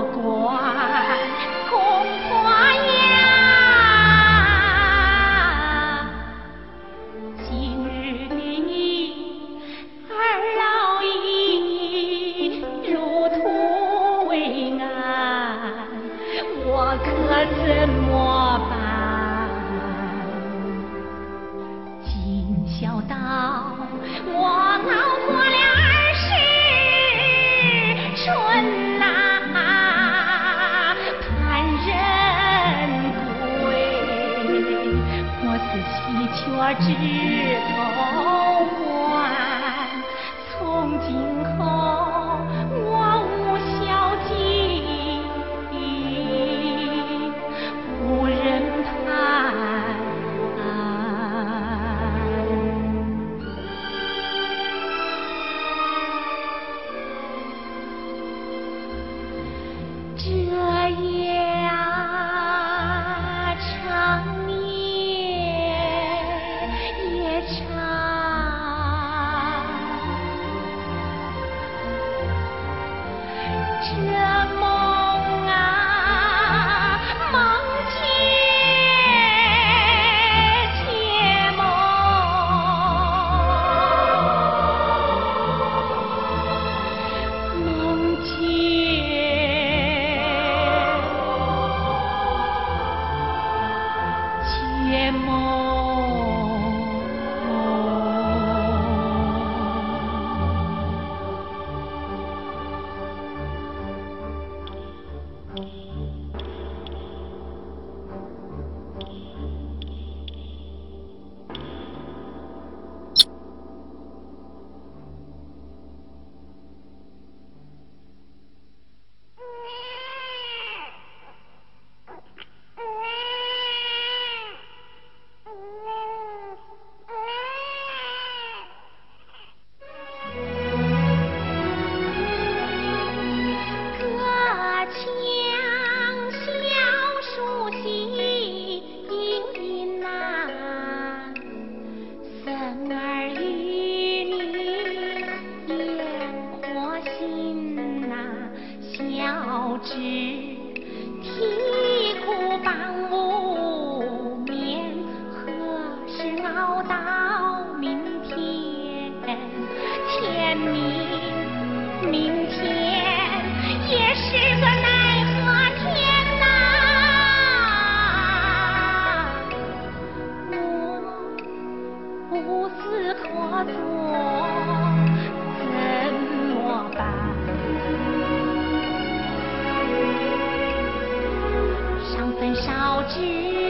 我管公婆呀，今日的你二老已入土为安，我可怎么办？今宵到。阿七不知。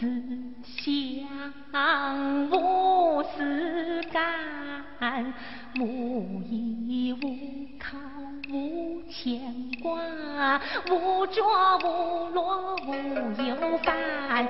自相无自干，无依无靠无牵挂，无着无落无忧烦。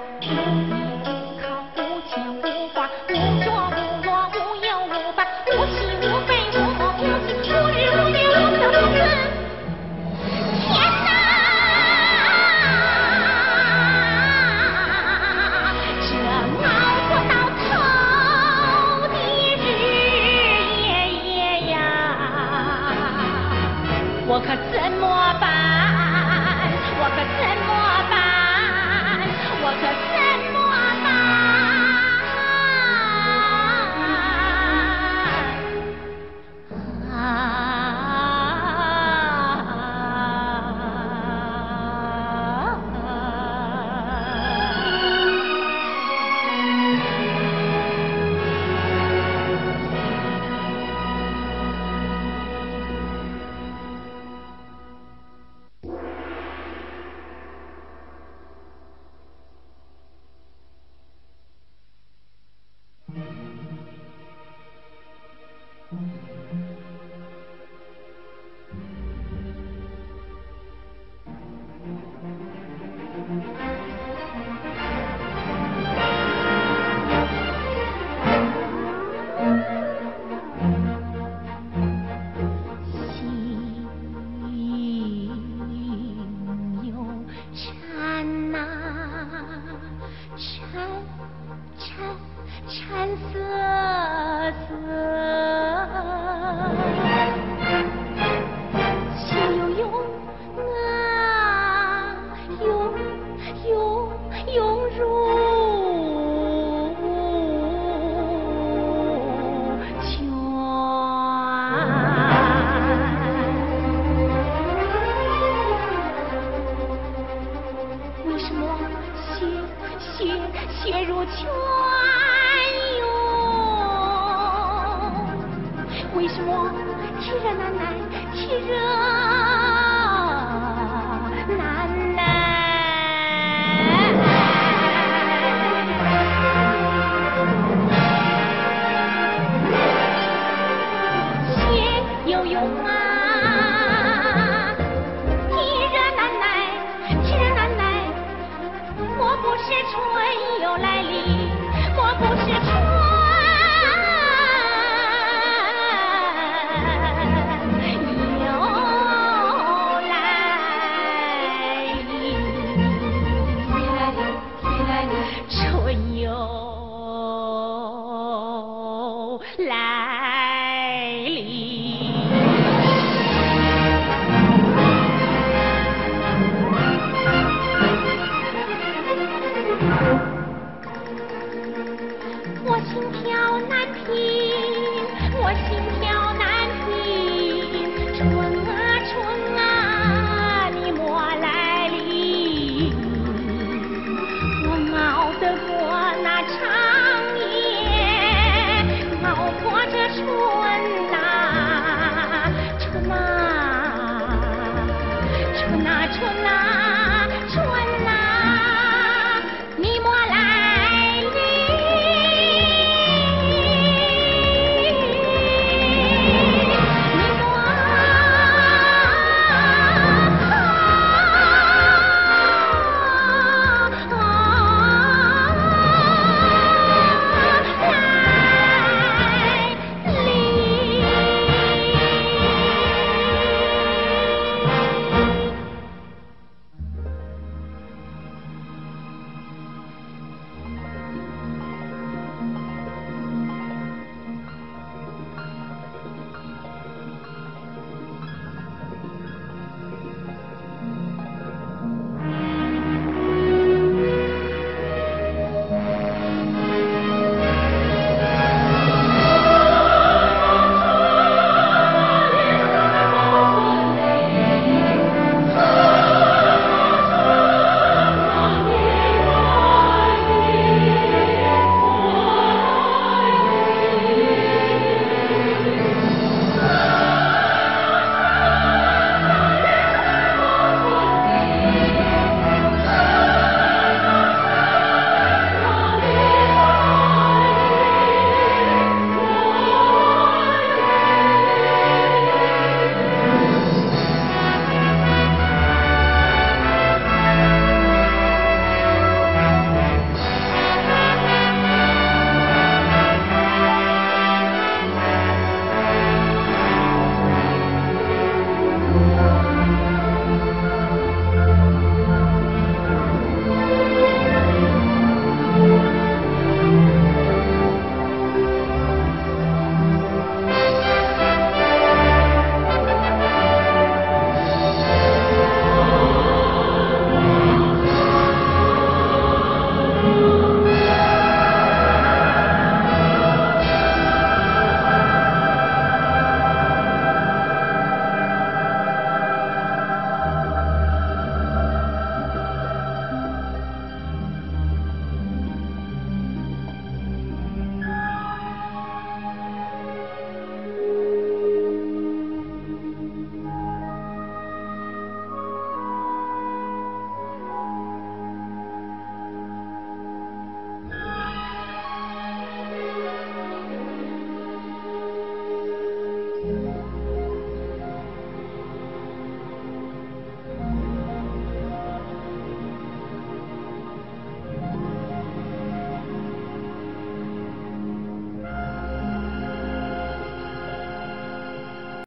缠缠色色，心悠悠啊，永永如泉。为什么？血血如泉涌。为什么天热难耐，天热？